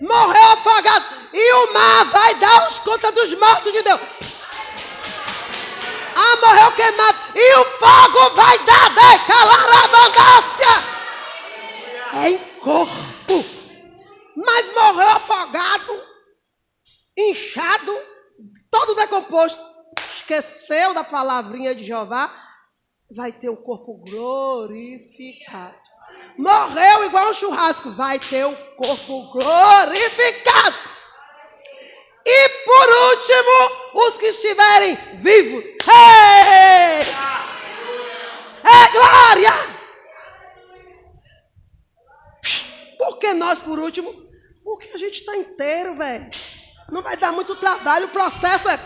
Morreu afogado. E o mar vai dar os contas dos mortos de Deus. Ah, morreu queimado. E o fogo vai dar decalar a abundância. É em corpo. Mas morreu afogado, inchado, todo decomposto. Esqueceu da palavrinha de Jeová. Vai ter o corpo glorificado. Morreu igual um churrasco. Vai ter o corpo glorificado. E por último, os que estiverem vivos. É glória! Por que nós por último? Porque a gente está inteiro, velho. Não vai dar muito trabalho, o processo é.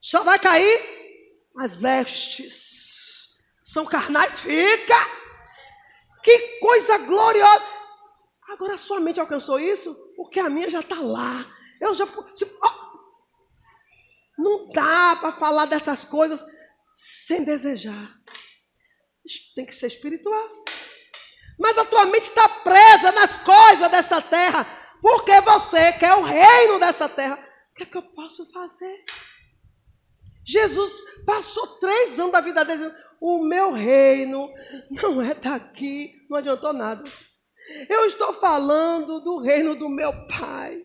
Só vai cair as vestes. São carnais, fica. Que coisa gloriosa. Agora a sua mente alcançou isso? Porque a minha já está lá. Eu já. oh, não dá para falar dessas coisas sem desejar. Tem que ser espiritual. Mas a tua mente está presa nas coisas desta terra. Porque você quer o reino dessa terra. O que é que eu posso fazer? Jesus passou três anos da vida dele O meu reino não é daqui. Não adiantou nada. Eu estou falando do reino do meu pai,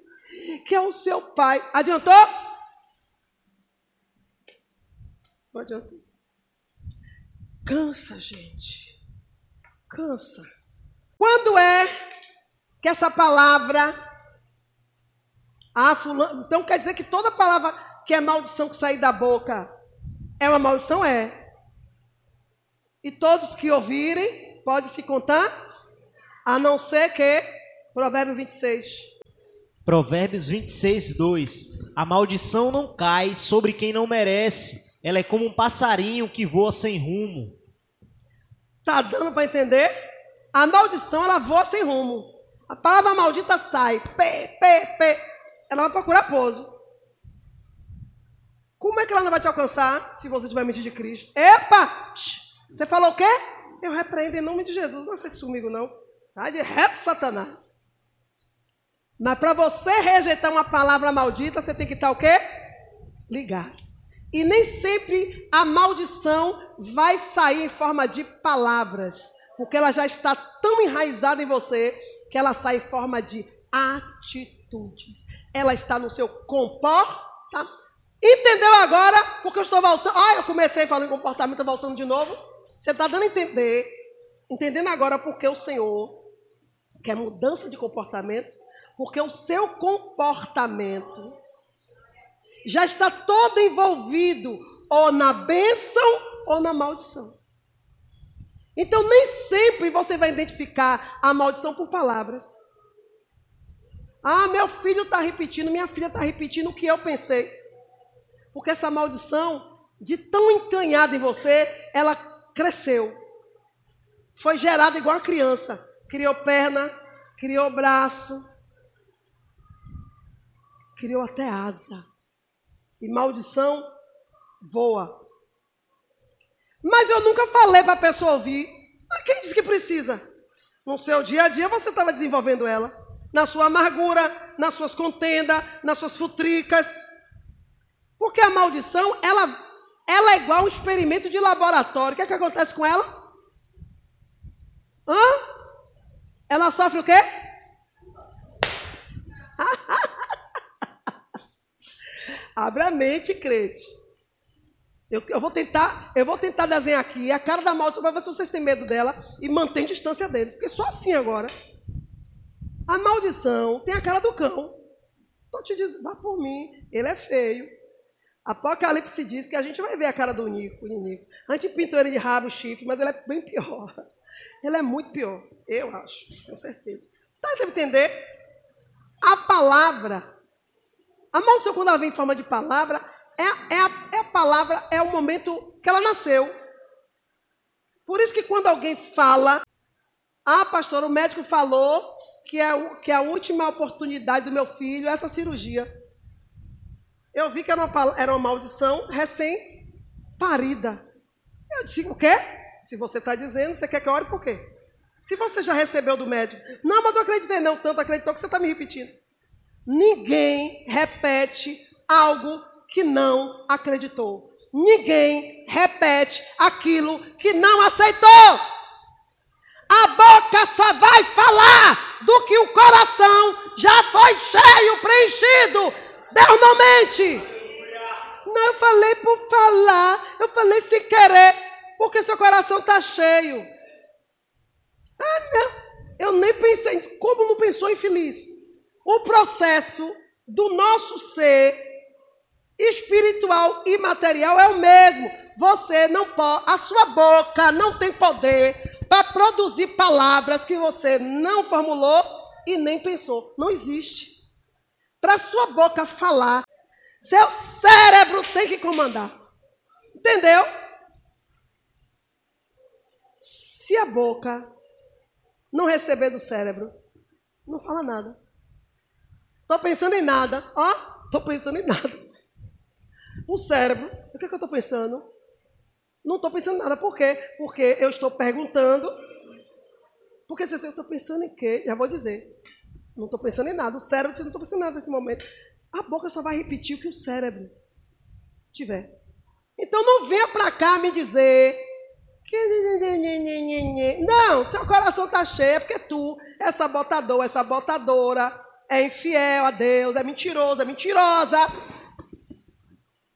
que é o seu pai. Adiantou? Não adiantou. Cansa, gente. Cansa. Quando é que essa palavra. Ah, fulano. Então quer dizer que toda palavra que é maldição que sai da boca é uma maldição? É. E todos que ouvirem, pode se contar, a não ser que. Provérbio 26. Provérbios 26, 2. A maldição não cai sobre quem não merece. Ela é como um passarinho que voa sem rumo. Tá dando para entender? A maldição ela voa sem rumo. A palavra maldita sai. Pê, pê, pê. Ela vai procurar pouso. Como é que ela não vai te alcançar se você tiver mente de Cristo? Epa! Você falou o quê? Eu repreendo em nome de Jesus. Não aceite isso comigo, não. Sai de reto, Satanás. Mas para você rejeitar uma palavra maldita, você tem que estar o quê? Ligado. E nem sempre a maldição vai sair em forma de palavras, porque ela já está tão enraizada em você que ela sai em forma de atitudes. Ela está no seu comportamento. Entendeu agora? Porque eu estou voltando. Ah, eu comecei falando em comportamento, voltando de novo. Você está dando a entender, entendendo agora porque o Senhor quer mudança de comportamento, porque o seu comportamento já está todo envolvido ou na bênção ou na maldição. Então, nem sempre você vai identificar a maldição por palavras. Ah, meu filho está repetindo, minha filha está repetindo o que eu pensei. Porque essa maldição, de tão entranhada em você, ela cresceu. Foi gerada igual a criança. Criou perna, criou braço, criou até asa e maldição voa. Mas eu nunca falei para a pessoa ouvir. Mas quem disse que precisa? No seu dia a dia você estava desenvolvendo ela. Na sua amargura, nas suas contendas, nas suas futricas. Porque a maldição, ela, ela é igual um experimento de laboratório. O que é que acontece com ela? Hã? Ela sofre o quê? Abra a mente, crente. Eu, eu, vou tentar, eu vou tentar desenhar aqui a cara da maldição para ver se vocês têm medo dela e mantém distância deles. Porque só assim agora. A maldição tem a cara do cão. Estou te dizendo, vá por mim, ele é feio. Apocalipse diz que a gente vai ver a cara do Nico, Nico. A gente pintou ele de rabo, chifre, mas ele é bem pior. Ele é muito pior, eu acho, com certeza. Tá, deve entender? A palavra a maldição, quando ela vem em forma de palavra, é, é, a, é a palavra, é o momento que ela nasceu. Por isso que quando alguém fala, ah, pastor, o médico falou que é, que é a última oportunidade do meu filho essa cirurgia. Eu vi que era uma, era uma maldição recém-parida. Eu disse, o quê? Se você está dizendo, você quer que eu ore por quê? Se você já recebeu do médico, não, mas não acreditei não, tanto acreditou que você está me repetindo. Ninguém repete algo que não acreditou. Ninguém repete aquilo que não aceitou. A boca só vai falar do que o coração já foi cheio, preenchido. Deus não mente. Não, eu falei por falar, eu falei sem querer, porque seu coração está cheio. Ah, não. Eu nem pensei. Como não pensou infeliz? O processo do nosso ser espiritual e material é o mesmo. Você não pode, a sua boca não tem poder para produzir palavras que você não formulou e nem pensou. Não existe. Para sua boca falar, seu cérebro tem que comandar. Entendeu? Se a boca não receber do cérebro, não fala nada. Estou pensando em nada. Ó, estou pensando em nada. O cérebro, o que, é que eu estou pensando? Não estou pensando nada. Por quê? Porque eu estou perguntando. Porque se eu estou pensando em quê? Já vou dizer. Não estou pensando em nada. O cérebro, você não está pensando em nada nesse momento. A boca só vai repetir o que o cérebro tiver. Então não venha para cá me dizer não, seu coração está cheio, é porque tu é sabotador, é sabotadora, é infiel a Deus, é mentiroso, é mentirosa.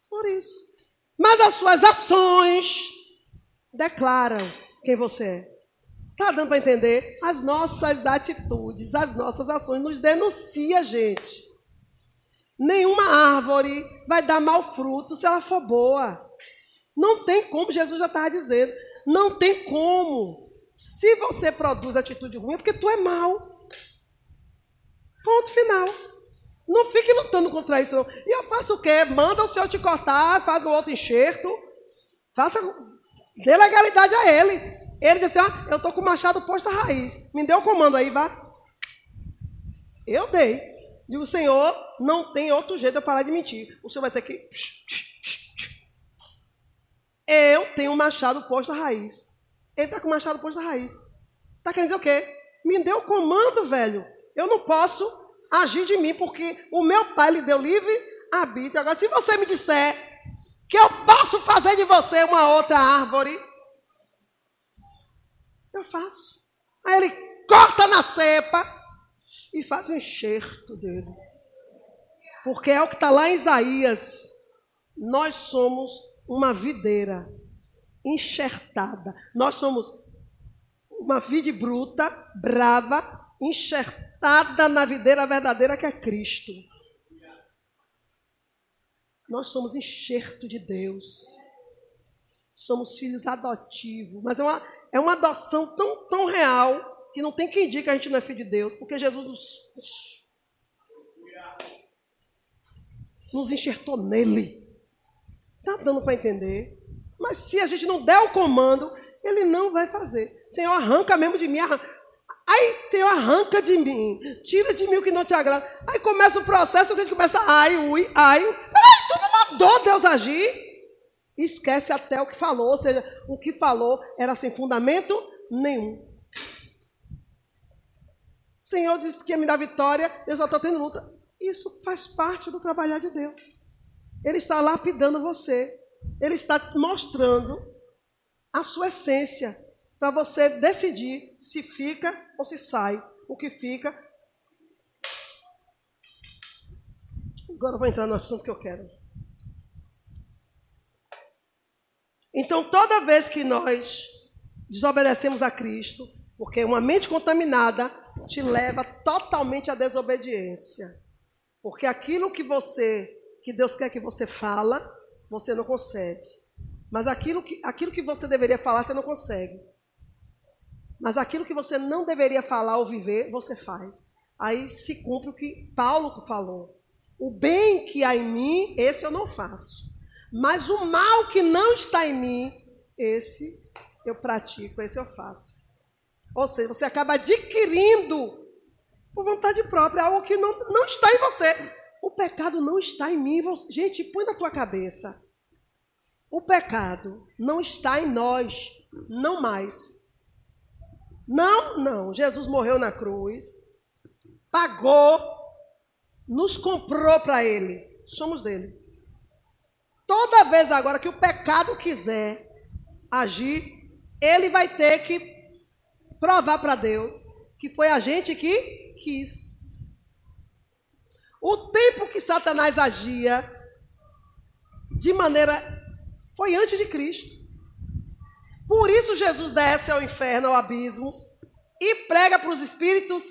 Por isso. Mas as suas ações declaram quem você é. Está dando para entender? As nossas atitudes, as nossas ações nos denunciam, gente. Nenhuma árvore vai dar mau fruto se ela for boa. Não tem como, Jesus já estava dizendo. Não tem como. Se você produz atitude ruim, é porque tu é mal. Ponto final. Não fique lutando contra isso, não. E eu faço o quê? Manda o senhor te cortar, faz um outro enxerto. Faça. Dê legalidade a ele. Ele disse: Ah, eu estou com o machado posto à raiz. Me dê o comando aí, vá. Eu dei. Digo, Senhor, não tem outro jeito de eu parar de mentir. O senhor vai ter que. Eu tenho um machado posto à raiz. Ele está com o machado posto à raiz. Está querendo dizer o quê? Me deu o comando, velho. Eu não posso agir de mim, porque o meu pai lhe deu livre arbítrio. Agora, se você me disser que eu posso fazer de você uma outra árvore, eu faço. Aí ele corta na cepa e faz um enxerto dele. Porque é o que está lá em Isaías. Nós somos uma videira enxertada. Nós somos uma vide bruta, brava, enxertada na videira verdadeira que é Cristo. Nós somos enxerto de Deus. Somos filhos adotivos. Mas é uma, é uma adoção tão, tão real que não tem quem diga que a gente não é filho de Deus, porque Jesus nos, nos enxertou nele. Está dando para entender? Mas se a gente não der o comando, ele não vai fazer. Senhor, arranca mesmo de mim. Arranca. Aí, Senhor, arranca de mim. Tira de mim o que não te agrada. Aí começa o processo, a gente começa, ai, ui, ai. Peraí, tu não mandou Deus agir? Esquece até o que falou. Ou seja, o que falou era sem fundamento nenhum. Senhor disse que ia me dar vitória, eu só estou tendo luta. Isso faz parte do trabalhar de Deus. Ele está lapidando você. Ele está mostrando a sua essência para você decidir se fica ou se sai. O que fica. Agora eu vou entrar no assunto que eu quero. Então, toda vez que nós desobedecemos a Cristo, porque uma mente contaminada te leva totalmente à desobediência. Porque aquilo que você que Deus quer que você fala, você não consegue. Mas aquilo que, aquilo que você deveria falar, você não consegue. Mas aquilo que você não deveria falar ou viver, você faz. Aí se cumpre o que Paulo falou. O bem que há em mim, esse eu não faço. Mas o mal que não está em mim, esse eu pratico, esse eu faço. Ou seja, você acaba adquirindo por vontade própria algo que não, não está em você. O pecado não está em mim. Você... Gente, põe na tua cabeça. O pecado não está em nós, não mais. Não, não. Jesus morreu na cruz, pagou, nos comprou para Ele. Somos dele. Toda vez agora que o pecado quiser agir, ele vai ter que provar para Deus que foi a gente que quis. O tempo que Satanás agia de maneira foi antes de Cristo. Por isso Jesus desce ao inferno, ao abismo e prega para os espíritos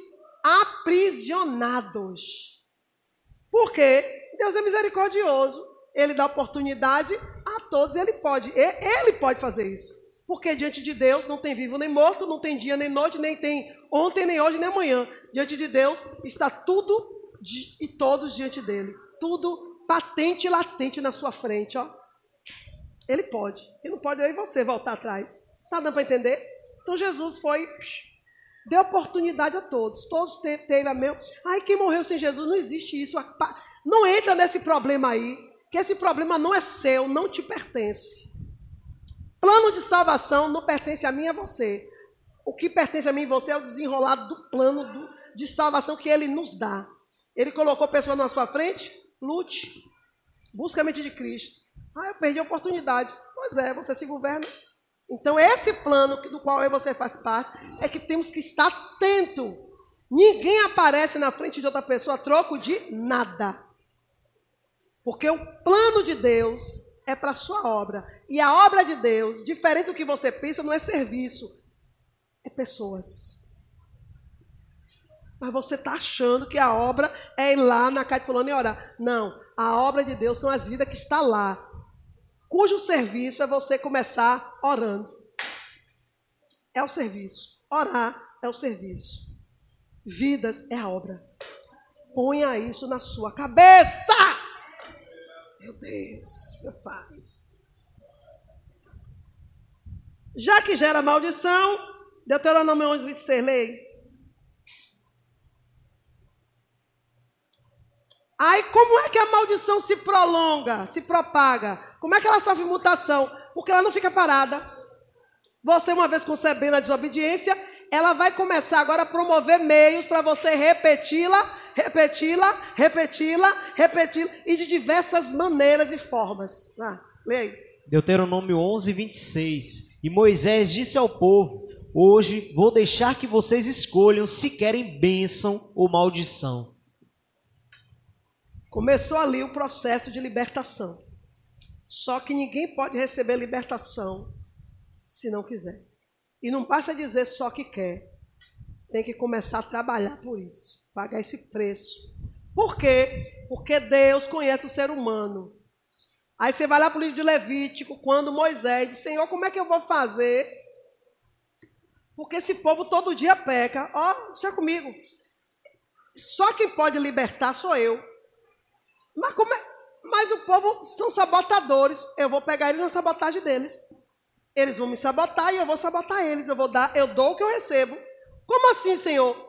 aprisionados. Por quê? Deus é misericordioso. Ele dá oportunidade a todos, ele pode, ele pode fazer isso. Porque diante de Deus não tem vivo nem morto, não tem dia nem noite, nem tem ontem, nem hoje, nem amanhã. Diante de Deus está tudo e todos diante dele. Tudo patente e latente na sua frente, ó. Ele pode. Ele não pode e você voltar atrás. Tá dando para entender? Então Jesus foi deu oportunidade a todos. Todos teve a mesma. Ai, quem morreu sem Jesus não existe isso. Não entra nesse problema aí, que esse problema não é seu, não te pertence. Plano de salvação não pertence a mim e a você. O que pertence a mim e você é o desenrolado do plano do, de salvação que ele nos dá. Ele colocou pessoas na sua frente, lute, busque a mente de Cristo. Ah, eu perdi a oportunidade. Pois é, você se governa. Então, esse plano do qual eu e você faz parte é que temos que estar atento. Ninguém aparece na frente de outra pessoa a troco de nada. Porque o plano de Deus é para a sua obra. E a obra de Deus, diferente do que você pensa, não é serviço, é pessoas. Mas você está achando que a obra é ir lá na casa de fulano e orar. Não, a obra de Deus são as vidas que estão lá. Cujo serviço é você começar orando. É o serviço. Orar é o serviço. Vidas é a obra. Ponha isso na sua cabeça. Meu Deus, meu Pai. Já que gera maldição, Deuteronômio 11, 26, lei. Aí como é que a maldição se prolonga, se propaga? Como é que ela sofre mutação? Porque ela não fica parada. Você, uma vez concebendo a desobediência, ela vai começar agora a promover meios para você repeti-la repeti-la, repeti-la, repeti-la, e de diversas maneiras e formas. Ah, leia aí. Deuteronômio 11, 26. E Moisés disse ao povo: Hoje vou deixar que vocês escolham se querem bênção ou maldição. Começou ali o processo de libertação. Só que ninguém pode receber libertação se não quiser. E não basta dizer só que quer. Tem que começar a trabalhar por isso pagar esse preço. Por quê? Porque Deus conhece o ser humano. Aí você vai lá para o livro de Levítico, quando Moisés diz, Senhor, como é que eu vou fazer? Porque esse povo todo dia peca. Ó, oh, deixa comigo. Só quem pode libertar sou eu. Mas, como é? Mas o povo são sabotadores. Eu vou pegar eles na sabotagem deles. Eles vão me sabotar e eu vou sabotar eles. Eu vou dar, eu dou o que eu recebo. Como assim, Senhor?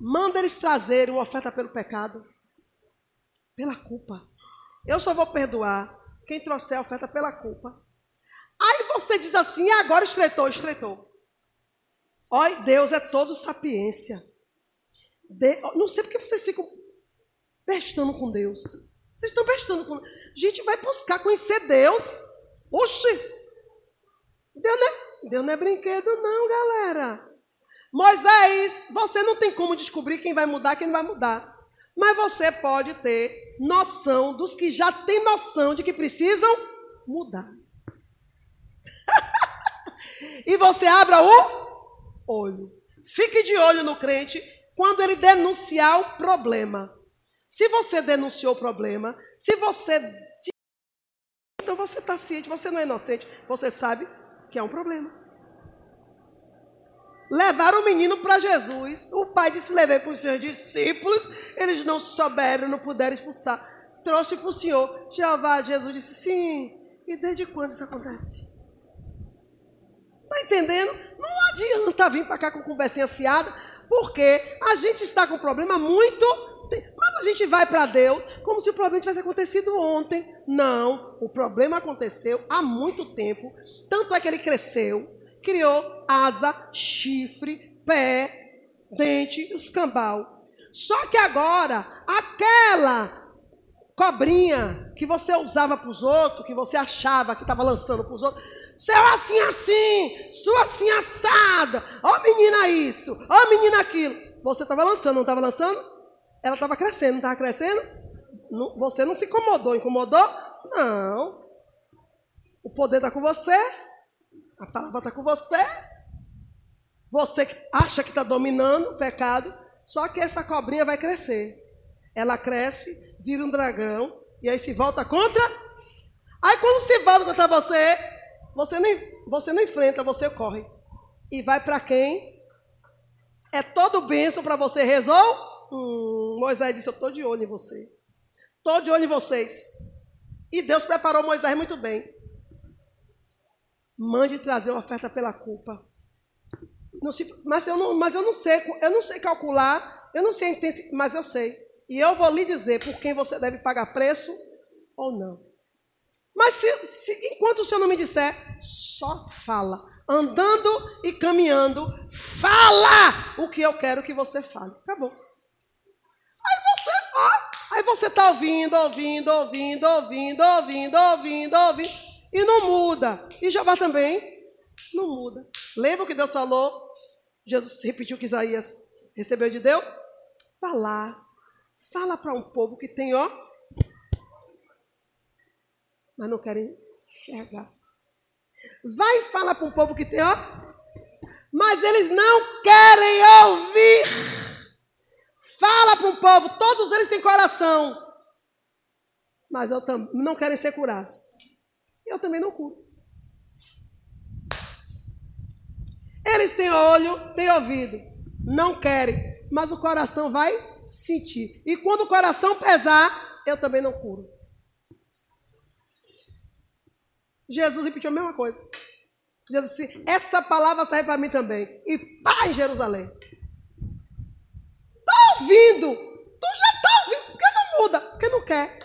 Manda eles trazerem uma oferta pelo pecado, pela culpa. Eu só vou perdoar quem trouxer a oferta pela culpa. Aí você diz assim, agora estreitou, estreitou. Olha, Deus é todo sapiência. De... Não sei porque vocês ficam bestando com Deus. Vocês estão bestando com. Gente vai buscar conhecer Deus. Oxi! Deus não é, Deus não é brinquedo, não, galera. Moisés, você não tem como descobrir quem vai mudar, quem não vai mudar. Mas você pode ter noção dos que já têm noção de que precisam mudar. e você abra o olho. Fique de olho no crente quando ele denunciar o problema. Se você denunciou o problema, se você. Então você está ciente, você não é inocente, você sabe que é um problema. Levaram o menino para Jesus. O pai disse: levei para os seus discípulos. Eles não souberam, não puderam expulsar. Trouxe para o Senhor. Jeová, Jesus disse: sim. E desde quando isso acontece? Está entendendo? Não adianta vir para cá com conversinha fiada, porque a gente está com um problema muito. Mas a gente vai para Deus como se o problema tivesse acontecido ontem. Não, o problema aconteceu há muito tempo. Tanto é que ele cresceu, criou asa, chifre, pé, dente, os. Só que agora, aquela cobrinha que você usava para os outros, que você achava que estava lançando para os outros, seu assim assim, sua assim assada, ó oh, menina isso, ó oh, menina aquilo. Você estava lançando, não estava lançando? Ela estava crescendo, não estava crescendo? Você não se incomodou, incomodou? Não. O poder está com você, a palavra está com você. Você acha que está dominando o pecado, só que essa cobrinha vai crescer. Ela cresce, vira um dragão, e aí se volta contra. Aí quando se volta contra você, você não, você não enfrenta, você corre. E vai para quem? É todo bênção para você resolver? Hum, Moisés disse: Eu estou de olho em você. Estou de olho em vocês. E Deus preparou Moisés muito bem. Mande trazer uma oferta pela culpa. Se, mas, eu não, mas eu não sei, eu não sei calcular, eu não sei mas eu sei. E eu vou lhe dizer por quem você deve pagar preço ou não. Mas se, se, enquanto o Senhor não me disser, só fala. Andando e caminhando, fala o que eu quero que você fale. Acabou. Aí você, ó, aí você está ouvindo, ouvindo, ouvindo, ouvindo, ouvindo, ouvindo, ouvindo, e não muda. E Jeová também não muda. Lembra o que Deus falou? Jesus repetiu que Isaías recebeu de Deus? Falar. Fala para um povo que tem, ó, mas não querem enxergar. Vai falar para um povo que tem, ó, mas eles não querem ouvir. Fala para um povo, todos eles têm coração, mas eu não querem ser curados. Eu também não curo. Eles têm olho, têm ouvido, não querem, mas o coração vai sentir. E quando o coração pesar, eu também não curo. Jesus repetiu a mesma coisa. Jesus disse: Essa palavra serve para mim também. E pá em Jerusalém. Está ouvindo? Tu já está ouvindo. Por que não muda? Porque não quer.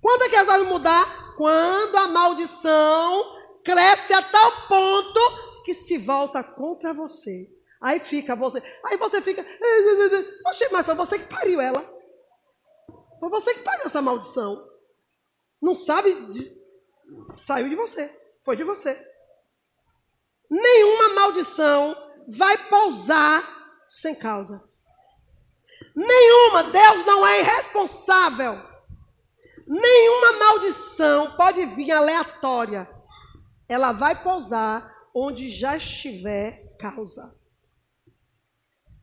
Quando é que resolve mudar? Quando a maldição cresce a tal ponto que se volta contra você. Aí fica você. Aí você fica. Oxe, mas foi você que pariu ela. Foi você que pariu essa maldição. Não sabe Saiu de você. Foi de você. Nenhuma maldição vai pousar sem causa. Nenhuma. Deus não é irresponsável. Nenhuma maldição pode vir aleatória. Ela vai pousar onde já estiver causa.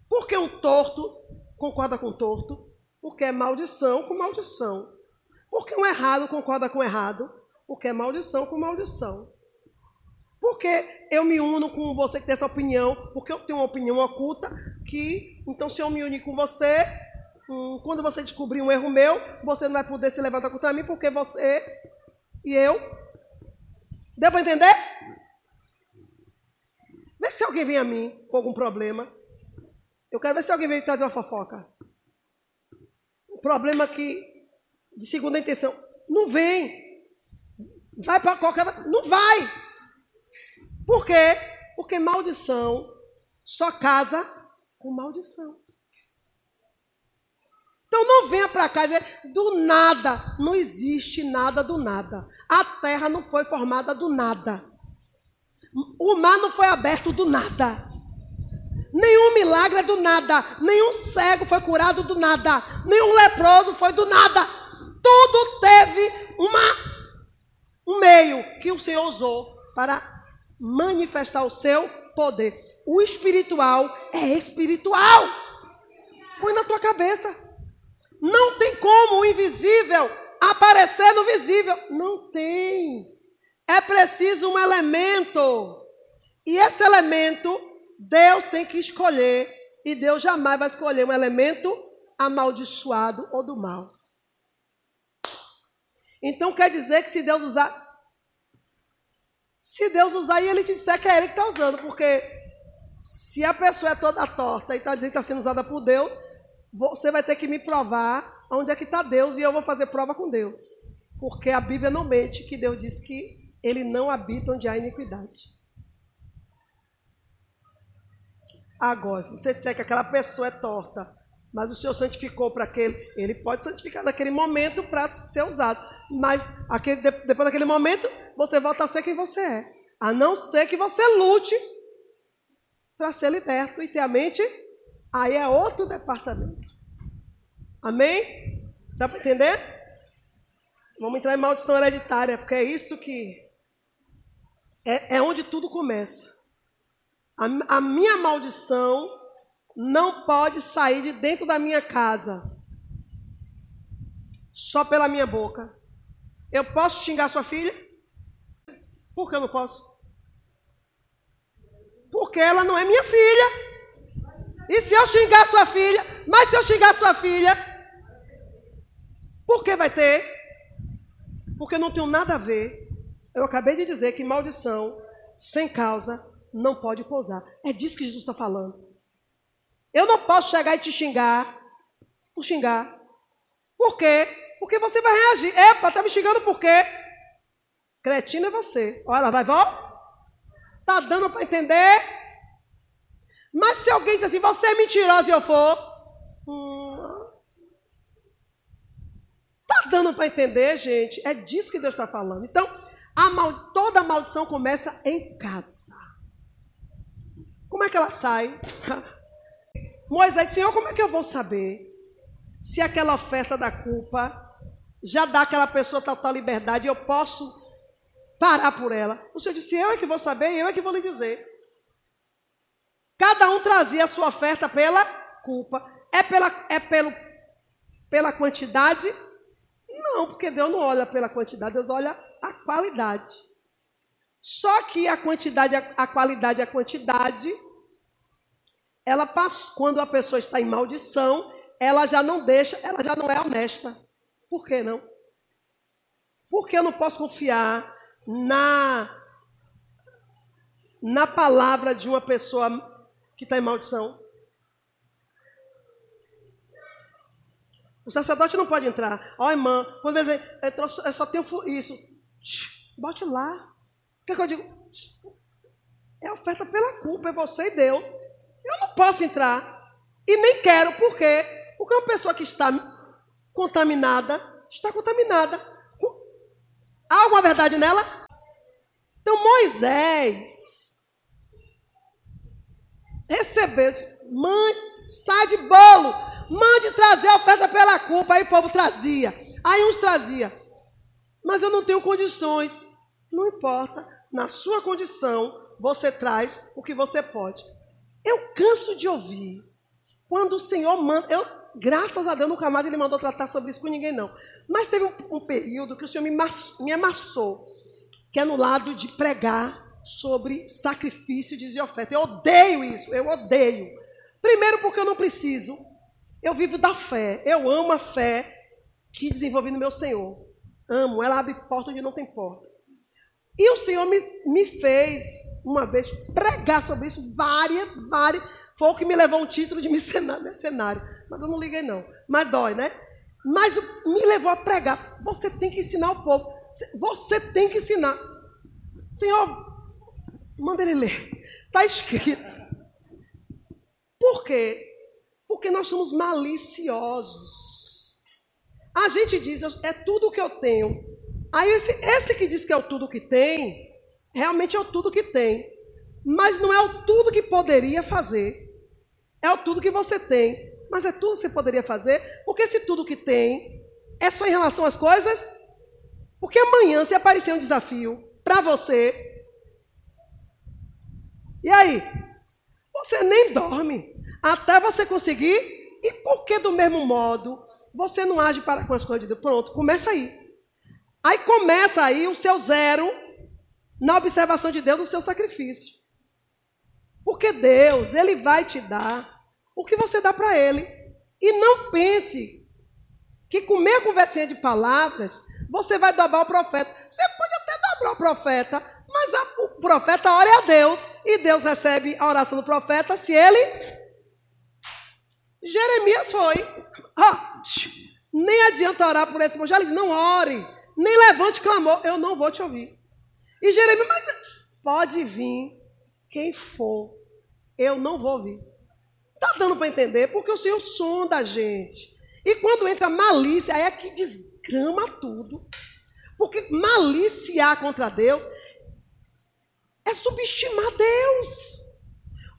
Porque um torto concorda com torto? Porque é maldição com maldição. Porque um errado concorda com errado? Porque é maldição com maldição. Porque eu me uno com você que tem essa opinião, porque eu tenho uma opinião oculta, que, então, se eu me unir com você, quando você descobrir um erro meu, você não vai poder se levantar contra mim, porque você e eu. Deu para entender? Vê se alguém vem a mim com algum problema. Eu quero ver se alguém veio trazer uma fofoca. Um problema que, de segunda intenção, não vem. Vai para qualquer. Não vai. Por quê? Porque maldição só casa com maldição. Então não venha para cá dizer do nada. Não existe nada do nada. A terra não foi formada do nada. O mar não foi aberto do nada. Nenhum milagre é do nada. Nenhum cego foi curado do nada. Nenhum leproso foi do nada. Tudo teve uma um meio que o Senhor usou para manifestar o seu poder. O espiritual é espiritual. Põe na tua cabeça. Não tem como o invisível aparecer no visível. Não tem. É preciso um elemento. E esse elemento, Deus tem que escolher. E Deus jamais vai escolher um elemento amaldiçoado ou do mal. Então quer dizer que se Deus usar. Se Deus usar e ele te disser que é ele que está usando, porque se a pessoa é toda torta e está dizendo que está sendo usada por Deus, você vai ter que me provar onde é que está Deus e eu vou fazer prova com Deus. Porque a Bíblia não mente que Deus diz que ele não habita onde há iniquidade. Agora, se você disser que aquela pessoa é torta, mas o Senhor santificou para aquele, ele pode santificar naquele momento para ser usado. Mas aquele, depois daquele momento, você volta a ser quem você é. A não ser que você lute para ser liberto e ter a mente, aí é outro departamento. Amém? Dá para entender? Vamos entrar em maldição hereditária, porque é isso que. É, é onde tudo começa. A, a minha maldição não pode sair de dentro da minha casa só pela minha boca. Eu posso xingar sua filha? Por que eu não posso? Porque ela não é minha filha. E se eu xingar sua filha? Mas se eu xingar sua filha, por que vai ter? Porque não tem nada a ver. Eu acabei de dizer que maldição sem causa não pode pousar. É disso que Jesus está falando. Eu não posso chegar e te xingar por xingar. Por quê? Porque você vai reagir. Epa, tá me xingando por quê? Cretino é você. Olha, vai, vó. Tá dando para entender? Mas se alguém diz assim, você é mentirosa e eu for. Tá dando para entender, gente? É disso que Deus está falando. Então, a mal, toda maldição começa em casa. Como é que ela sai? Moisés disse, Senhor, como é que eu vou saber se aquela oferta da culpa já dá aquela pessoa total liberdade e eu posso parar por ela? O Senhor disse, eu é que vou saber, eu é que vou lhe dizer. Cada um trazia a sua oferta pela culpa. É pela, é pelo, pela quantidade? Não, porque Deus não olha pela quantidade, Deus olha a qualidade. Só que a quantidade, a qualidade a quantidade, ela passa, quando a pessoa está em maldição, ela já não deixa, ela já não é honesta. Por que não? Porque eu não posso confiar na na palavra de uma pessoa que está em maldição. O sacerdote não pode entrar. Ó, oh, irmã, quando dizer, eu, eu só tenho isso. Bote lá. O que, é que eu digo? É oferta pela culpa, é você e Deus. Eu não posso entrar. E nem quero, por quê? Porque uma pessoa que está contaminada, está contaminada. Há alguma verdade nela? Então Moisés recebeu, disse, mãe, sai de bolo, mande trazer a oferta pela culpa. Aí o povo trazia. Aí uns trazia. Mas eu não tenho condições. Não importa. Na sua condição, você traz o que você pode. Eu canso de ouvir. Quando o Senhor manda. Eu, graças a Deus, nunca mais ele mandou tratar sobre isso com ninguém, não. Mas teve um, um período que o Senhor me, me amassou. Que é no lado de pregar sobre sacrifício de oferta. Eu odeio isso, eu odeio. Primeiro porque eu não preciso. Eu vivo da fé. Eu amo a fé que desenvolvi no meu Senhor. Amo, ela abre porta onde não tem porta. E o Senhor me, me fez, uma vez, pregar sobre isso, várias, várias. Foi o que me levou um título de mercenário. Mas eu não liguei, não. Mas dói, né? Mas me levou a pregar. Você tem que ensinar o povo. Você tem que ensinar. Senhor, Manda ele ler. Está escrito. Por quê? Porque nós somos maliciosos. A gente diz, é tudo o que eu tenho. Aí esse, esse que diz que é o tudo que tem, realmente é o tudo que tem. Mas não é o tudo que poderia fazer. É o tudo que você tem. Mas é tudo que você poderia fazer. Porque se tudo que tem é só em relação às coisas. Porque amanhã, se aparecer um desafio para você, e aí? Você nem dorme até você conseguir. E por que do mesmo modo você não age para com as coisas de Deus? Pronto, começa aí. Aí começa aí o seu zero na observação de Deus no seu sacrifício. Porque Deus, Ele vai te dar o que você dá para Ele. E não pense que com meia conversinha de palavras você vai dobrar o profeta. Você pode até dobrar o profeta, mas a, o profeta ora a Deus e Deus recebe a oração do profeta se ele. Jeremias foi. Ah, nem adianta orar por esse Já não ore, nem levante clamor, eu não vou te ouvir. E Jeremias, mas pode vir quem for, eu não vou ouvir. Tá dando para entender? Porque o Senhor sonda a gente. E quando entra malícia, aí é que desgrama tudo. Porque maliciar contra Deus é subestimar Deus.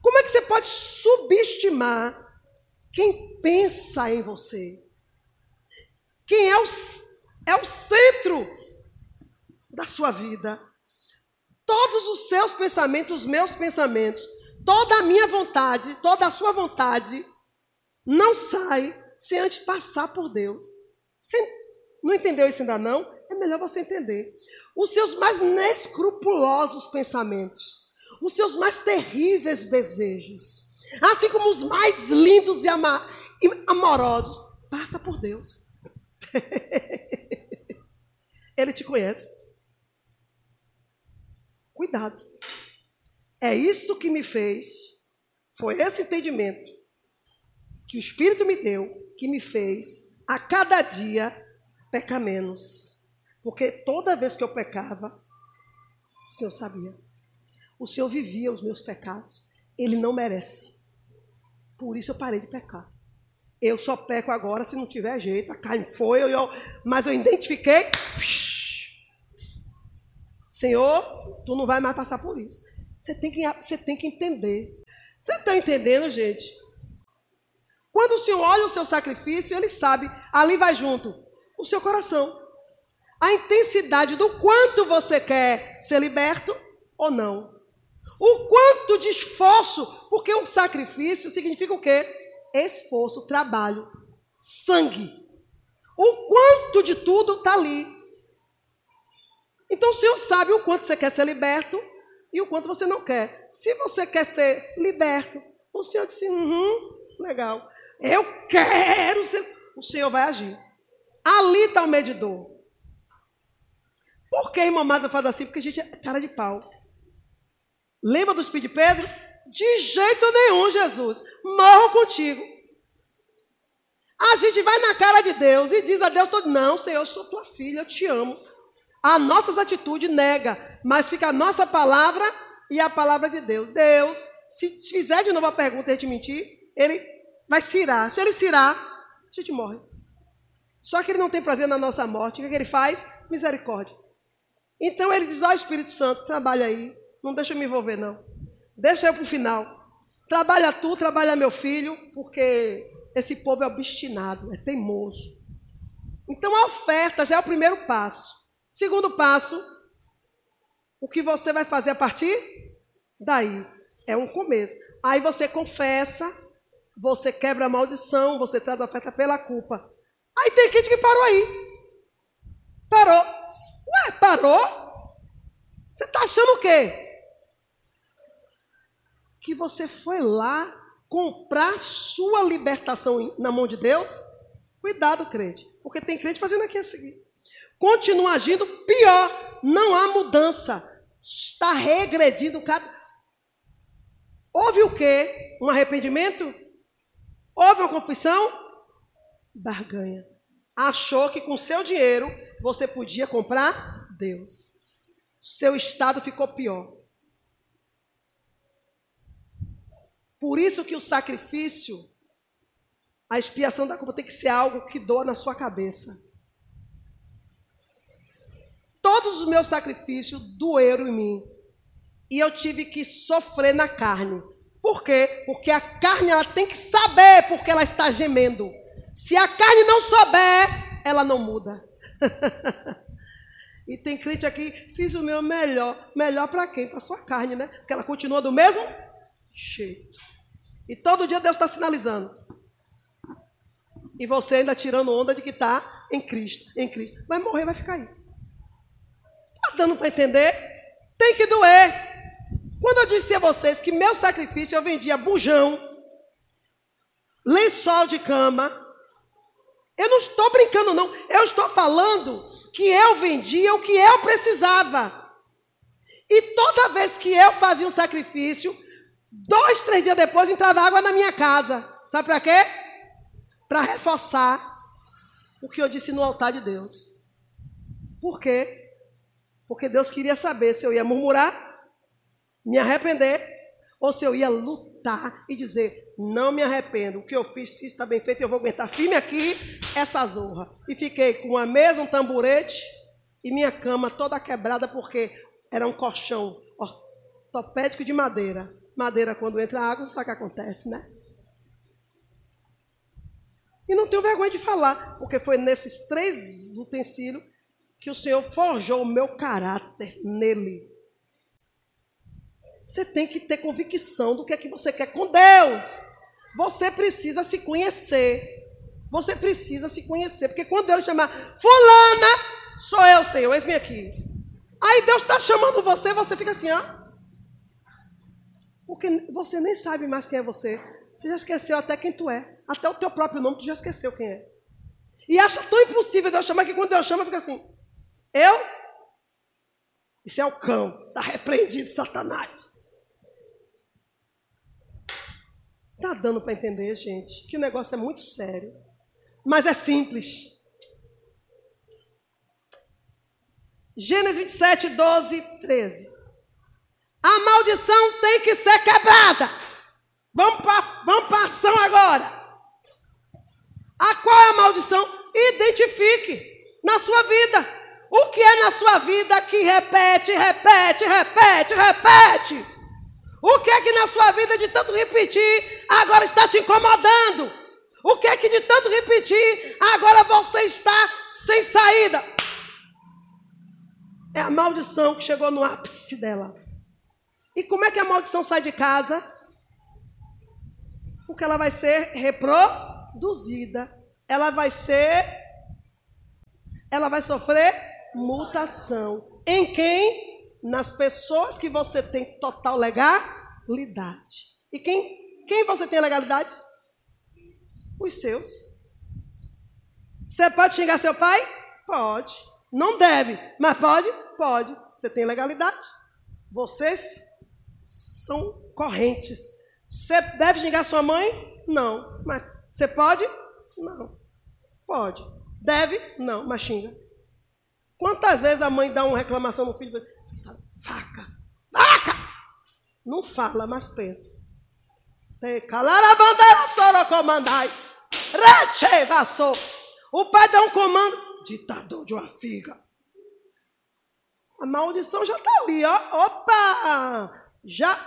Como é que você pode subestimar quem pensa em você? Quem é o, é o centro da sua vida? Todos os seus pensamentos, os meus pensamentos, toda a minha vontade, toda a sua vontade, não sai sem antes passar por Deus. Você não entendeu isso ainda não? É melhor você entender. Os seus mais inescrupulosos pensamentos, os seus mais terríveis desejos, assim como os mais lindos e, ama e amorosos, passa por Deus. Ele te conhece. Cuidado. É isso que me fez, foi esse entendimento que o Espírito me deu, que me fez a cada dia pecar menos. Porque toda vez que eu pecava, o Senhor sabia. O Senhor vivia os meus pecados. Ele não merece. Por isso eu parei de pecar. Eu só peco agora se não tiver jeito. A carne foi, eu, eu, mas eu identifiquei. Senhor, tu não vai mais passar por isso. Você tem que, você tem que entender. Você está entendendo, gente? Quando o Senhor olha o seu sacrifício, Ele sabe, ali vai junto o seu coração. A intensidade do quanto você quer ser liberto ou não. O quanto de esforço, porque o sacrifício significa o quê? Esforço, trabalho, sangue. O quanto de tudo está ali. Então o Senhor sabe o quanto você quer ser liberto e o quanto você não quer. Se você quer ser liberto, o Senhor disse: uhum, legal. Eu quero ser. O Senhor vai agir. Ali está o medidor. Por que irmã Mada faz assim? Porque a gente é cara de pau. Lembra do Espírito de Pedro? De jeito nenhum, Jesus. Morro contigo. A gente vai na cara de Deus e diz a Deus todo: Não, Senhor, eu sou tua filha, eu te amo. As nossas atitudes nega, mas fica a nossa palavra e a palavra de Deus. Deus, se fizer de novo a pergunta e a gente mentir, ele vai cirar. Se ele cirar, a gente morre. Só que ele não tem prazer na nossa morte. O que, é que ele faz? Misericórdia. Então ele diz: Ó oh, Espírito Santo, trabalha aí. Não deixa eu me envolver, não. Deixa eu para o final. Trabalha tu, trabalha meu filho, porque esse povo é obstinado, é teimoso. Então a oferta já é o primeiro passo. Segundo passo, o que você vai fazer a partir daí? É um começo. Aí você confessa, você quebra a maldição, você traz a oferta pela culpa. Aí tem gente que parou aí. Parou. Ué, parou? Você está achando o quê? Que você foi lá comprar sua libertação na mão de Deus? Cuidado, crente. Porque tem crente fazendo aqui a seguir continua agindo pior. Não há mudança. Está regredindo cada. Houve o quê? Um arrependimento? Houve uma confissão? Barganha. Achou que com seu dinheiro você podia comprar Deus. Seu estado ficou pior. Por isso que o sacrifício, a expiação da culpa tem que ser algo que doa na sua cabeça todos os meus sacrifícios doeram em mim. E eu tive que sofrer na carne. Por quê? Porque a carne ela tem que saber porque ela está gemendo. Se a carne não souber, ela não muda. e tem crente aqui, fiz o meu melhor. Melhor para quem? Para sua carne, né? Porque ela continua do mesmo jeito. E todo dia Deus está sinalizando. E você ainda tirando onda de que está em Cristo, em Cristo. Vai morrer, vai ficar aí dando para entender? Tem que doer. Quando eu disse a vocês que meu sacrifício eu vendia bujão, lençol de cama, eu não estou brincando, não. Eu estou falando que eu vendia o que eu precisava. E toda vez que eu fazia um sacrifício, dois, três dias depois entrava água na minha casa. Sabe para quê? Para reforçar o que eu disse no altar de Deus. Por quê? Porque Deus queria saber se eu ia murmurar, me arrepender, ou se eu ia lutar sentar e dizer: Não me arrependo, o que eu fiz, fiz está bem feito, eu vou aguentar firme aqui essa zorra. E fiquei com uma mesa, um tamborete e minha cama toda quebrada, porque era um colchão ortopédico de madeira. Madeira, quando entra água, sabe o que acontece, né? E não tenho vergonha de falar, porque foi nesses três utensílios que o Senhor forjou o meu caráter nele. Você tem que ter convicção do que é que você quer com Deus. Você precisa se conhecer. Você precisa se conhecer. Porque quando Deus chamar fulana, sou eu, Senhor, eis-me aqui. Aí Deus está chamando você, você fica assim, ó. Porque você nem sabe mais quem é você. Você já esqueceu até quem tu é. Até o teu próprio nome tu já esqueceu quem é. E acha tão impossível Deus chamar que quando Deus chama, fica assim. Eu? Isso é o cão. Está repreendido, Satanás. Está dando para entender, gente, que o negócio é muito sério. Mas é simples. Gênesis 27, 12, 13. A maldição tem que ser quebrada. Vamos para vamos a ação agora. A qual é a maldição? Identifique na sua vida. O que é na sua vida que repete, repete, repete, repete? O que é que na sua vida de tanto repetir agora está te incomodando? O que é que de tanto repetir agora você está sem saída? É a maldição que chegou no ápice dela. E como é que a maldição sai de casa? Porque ela vai ser reproduzida. Ela vai ser. Ela vai sofrer mutação. Em quem? Nas pessoas que você tem total legalidade. E quem, quem você tem legalidade? Os seus. Você pode xingar seu pai? Pode. Não deve, mas pode? Pode. Você tem legalidade. Vocês são correntes. Você deve xingar sua mãe? Não. Mas você pode? Não. Pode. Deve? Não, mas xinga. Quantas vezes a mãe dá uma reclamação no filho? Faca! Faca! Não fala, mas pensa. Calar a bandeira, só comandai. Reche, vassou. O pai dá um comando. Ditador de uma figa. A maldição já está ali, ó. Opa! Já,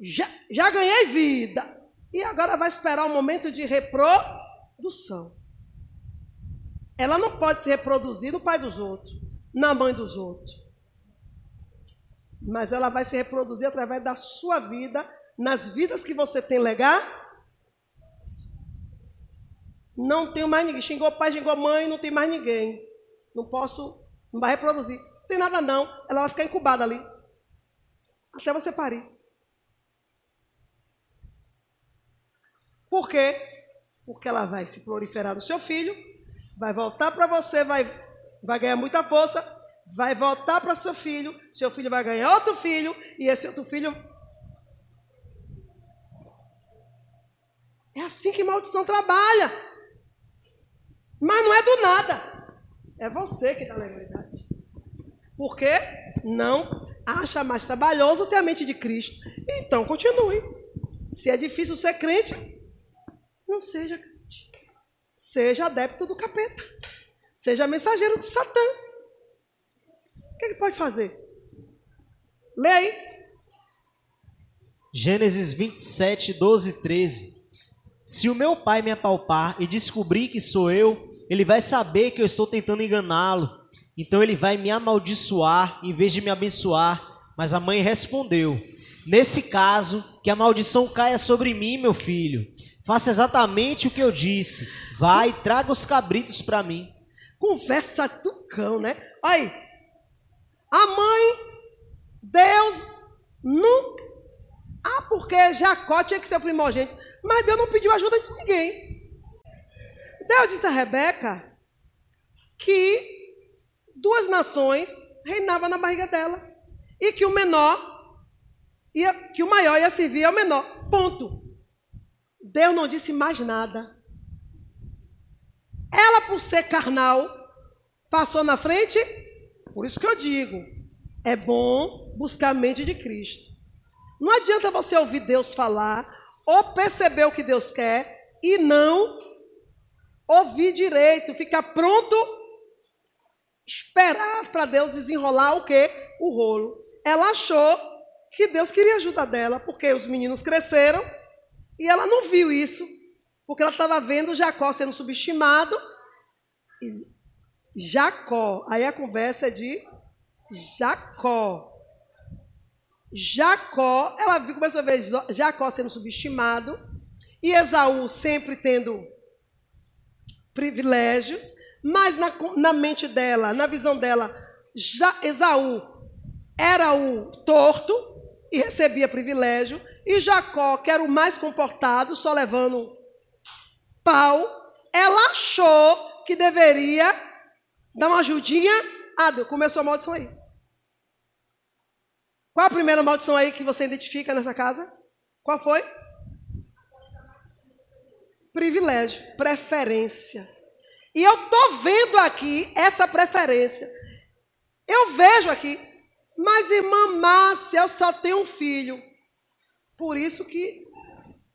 já, já ganhei vida. E agora vai esperar o um momento de reprodução. Ela não pode se reproduzir no pai dos outros na mãe dos outros. Mas ela vai se reproduzir através da sua vida, nas vidas que você tem legal. Não tenho mais ninguém. Xingou pai, xingou mãe, não tem mais ninguém. Não posso, não vai reproduzir. Não tem nada não. Ela vai ficar incubada ali. Até você parir. Por quê? Porque ela vai se proliferar no seu filho, vai voltar para você, vai vai ganhar muita força, vai voltar para seu filho, seu filho vai ganhar outro filho, e esse outro filho. É assim que maldição trabalha. Mas não é do nada. É você que dá legalidade. Por quê? Não acha mais trabalhoso ter a mente de Cristo. Então continue. Se é difícil ser crente, não seja crente. Seja adepto do capeta. Seja mensageiro de Satã. O que ele pode fazer? Lê aí. Gênesis 27, 12 e 13. Se o meu pai me apalpar e descobrir que sou eu, ele vai saber que eu estou tentando enganá-lo. Então ele vai me amaldiçoar em vez de me abençoar. Mas a mãe respondeu: Nesse caso, que a maldição caia sobre mim, meu filho. Faça exatamente o que eu disse. Vai, traga os cabritos para mim. Conversa do cão, né? Aí, a mãe, Deus, nunca. Ah, porque Jacó tinha que ser primogênito. Mas Deus não pediu ajuda de ninguém. Deus disse a Rebeca que duas nações reinavam na barriga dela. E que o menor, ia, que o maior ia servir ao menor. Ponto. Deus não disse mais nada. Ela, por ser carnal, passou na frente. Por isso que eu digo: é bom buscar a mente de Cristo. Não adianta você ouvir Deus falar, ou perceber o que Deus quer e não ouvir direito, ficar pronto, esperar para Deus desenrolar o que? O rolo. Ela achou que Deus queria ajuda dela, porque os meninos cresceram e ela não viu isso, porque ela estava vendo Jacó sendo subestimado. Jacó, aí a conversa é de Jacó. Jacó, ela começou a ver Jacó sendo subestimado e Esaú sempre tendo privilégios, mas na, na mente dela, na visão dela, já, Esaú era o torto e recebia privilégio, e Jacó, que era o mais comportado, só levando pau, ela achou que deveria dar uma ajudinha a Deus. Começou a maldição aí. Qual a primeira maldição aí que você identifica nessa casa? Qual foi? Privilégio, preferência. E eu estou vendo aqui essa preferência. Eu vejo aqui, mas irmã Márcia, eu só tenho um filho. Por isso que,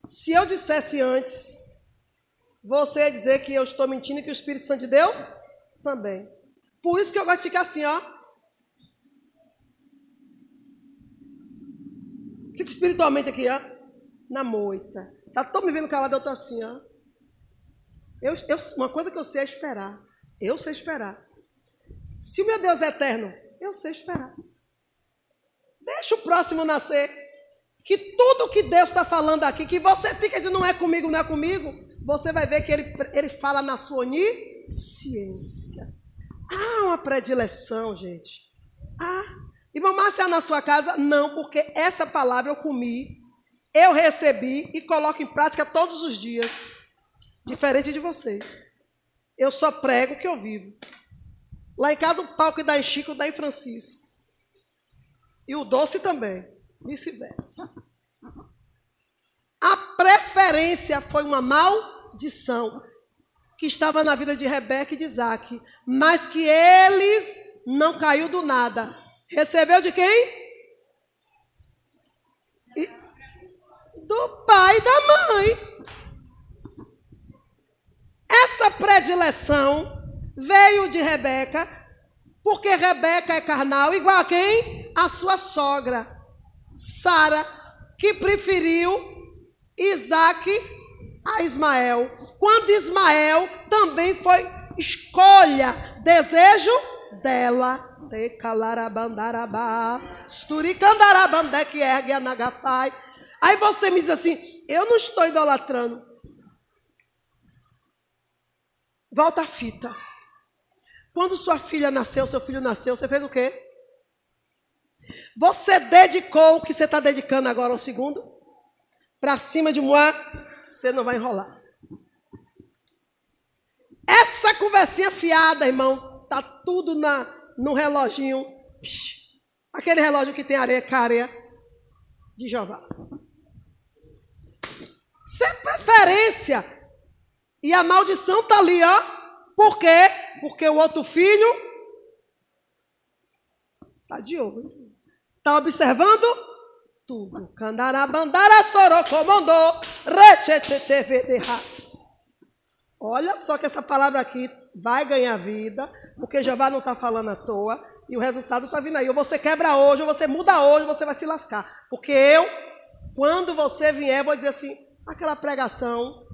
se eu dissesse antes, você dizer que eu estou mentindo e que o Espírito Santo de Deus também. Por isso que eu gosto de ficar assim, ó. Fica espiritualmente aqui, ó. Na moita. Tá todo me vendo calado, eu tô assim, ó. Eu, eu, uma coisa que eu sei é esperar. Eu sei esperar. Se o meu Deus é eterno, eu sei esperar. Deixa o próximo nascer. Que tudo que Deus está falando aqui, que você fica dizendo não é comigo, não é comigo, você vai ver que ele, ele fala na sua onisciência. Há uma predileção, gente. Ah, irmã Márcia, na sua casa? Não, porque essa palavra eu comi, eu recebi e coloco em prática todos os dias. Diferente de vocês. Eu só prego o que eu vivo. Lá em casa o palco dá em Chico, dá em Francisco. E o doce também. Vice-versa. Foi uma maldição que estava na vida de Rebeca e de Isaac, mas que eles não caiu do nada. Recebeu de quem? Do pai e da mãe. Essa predileção veio de Rebeca, porque Rebeca é carnal, igual a quem? A sua sogra, Sara, que preferiu Isaac a Ismael. Quando Ismael também foi escolha, desejo dela. Aí você me diz assim: eu não estou idolatrando. Volta a fita. Quando sua filha nasceu, seu filho nasceu, você fez o quê? Você dedicou o que você está dedicando agora ao segundo? Para cima de Moá, você não vai enrolar. Essa conversinha fiada, irmão, tá tudo na, no reloginho. Aquele relógio que tem areia, careia de Jeová. Sem preferência. E a maldição está ali, ó. Por quê? Porque o outro filho está de olho. Está observando tudo. Candarabandara sorocomandou. Olha só que essa palavra aqui vai ganhar vida, porque Jeová não está falando à toa, e o resultado está vindo aí. Ou você quebra hoje, ou você muda hoje, ou você vai se lascar. Porque eu, quando você vier, vou dizer assim, aquela pregação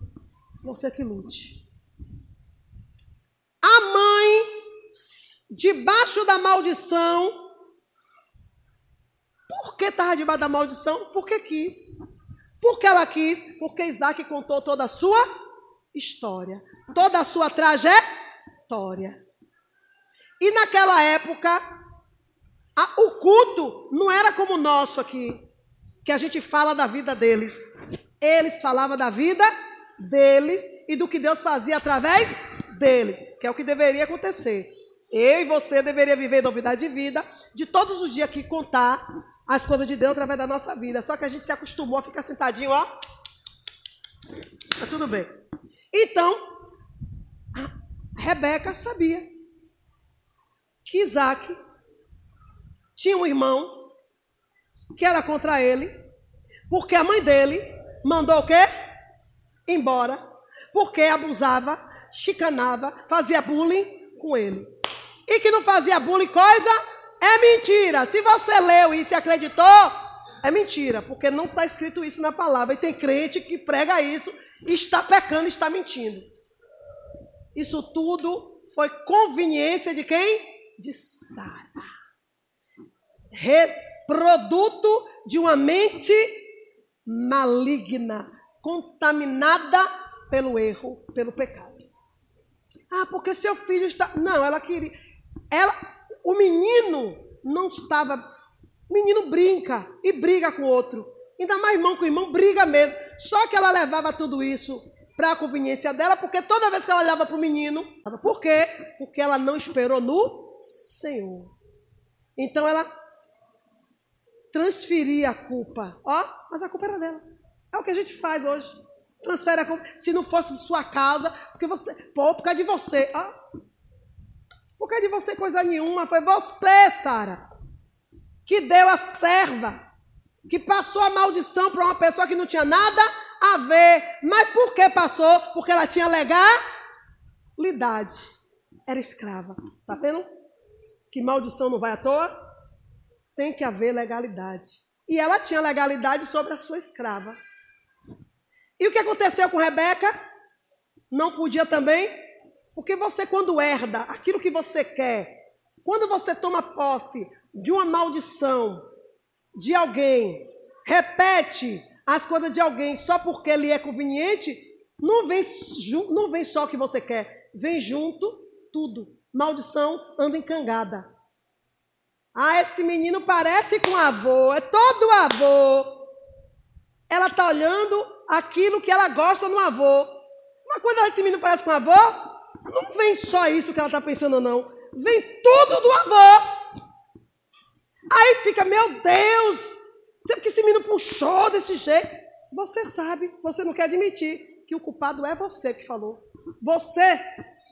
você que lute. A mãe, debaixo da maldição, por que estava debaixo da maldição? Porque quis. Porque ela quis? Porque Isaac contou toda a sua história, toda a sua trajetória. E naquela época, a, o culto não era como o nosso aqui, que a gente fala da vida deles. Eles falavam da vida deles e do que Deus fazia através dele, que é o que deveria acontecer. Eu e você deveria viver novidade de vida, de todos os dias aqui contar as coisas de Deus através da nossa vida. Só que a gente se acostumou a ficar sentadinho, ó. Tá tudo bem. Então, Rebeca sabia que Isaac tinha um irmão que era contra ele, porque a mãe dele mandou o quê? Embora. Porque abusava, chicanava, fazia bullying com ele. E que não fazia bullying coisa é mentira. Se você leu isso e acreditou, é mentira, porque não está escrito isso na palavra. E tem crente que prega isso está pecando, está mentindo. Isso tudo foi conveniência de quem? De Sara. Reproduto de uma mente maligna, contaminada pelo erro, pelo pecado. Ah, porque seu filho está. Não, ela queria. Ela, o menino não estava. O menino brinca e briga com o outro. Ainda mais irmão com irmão, briga mesmo. Só que ela levava tudo isso para a conveniência dela, porque toda vez que ela olhava para o menino, por quê? Porque ela não esperou no Senhor. Então ela transferia a culpa. Ó, mas a culpa era dela. É o que a gente faz hoje. Transfere a culpa. Se não fosse sua causa, porque você. Pô, por causa de você. Ó. Por causa de você, coisa nenhuma. Foi você, Sara, que deu a serva, que passou a maldição para uma pessoa que não tinha nada a ver. Mas por que passou? Porque ela tinha legalidade. Era escrava. Tá vendo? Que maldição não vai à toa? Tem que haver legalidade. E ela tinha legalidade sobre a sua escrava. E o que aconteceu com Rebeca? Não podia também? Porque você, quando herda aquilo que você quer, quando você toma posse de uma maldição de alguém, repete as coisas de alguém só porque lhe é conveniente, não vem, não vem só o que você quer, vem junto tudo. Maldição anda encangada. Ah, esse menino parece com avô, é todo avô. Ela está olhando aquilo que ela gosta no avô. Mas quando esse menino parece com avô, não vem só isso que ela está pensando, não. Vem tudo do avô. Aí fica, meu Deus, sempre que esse menino puxou desse jeito. Você sabe, você não quer admitir que o culpado é você que falou. Você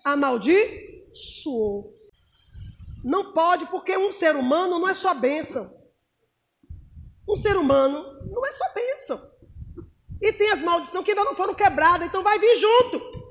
amaldiçoou. Não pode, porque um ser humano não é só bênção. Um ser humano não é só bênção. E tem as maldições que ainda não foram quebradas, então vai vir junto.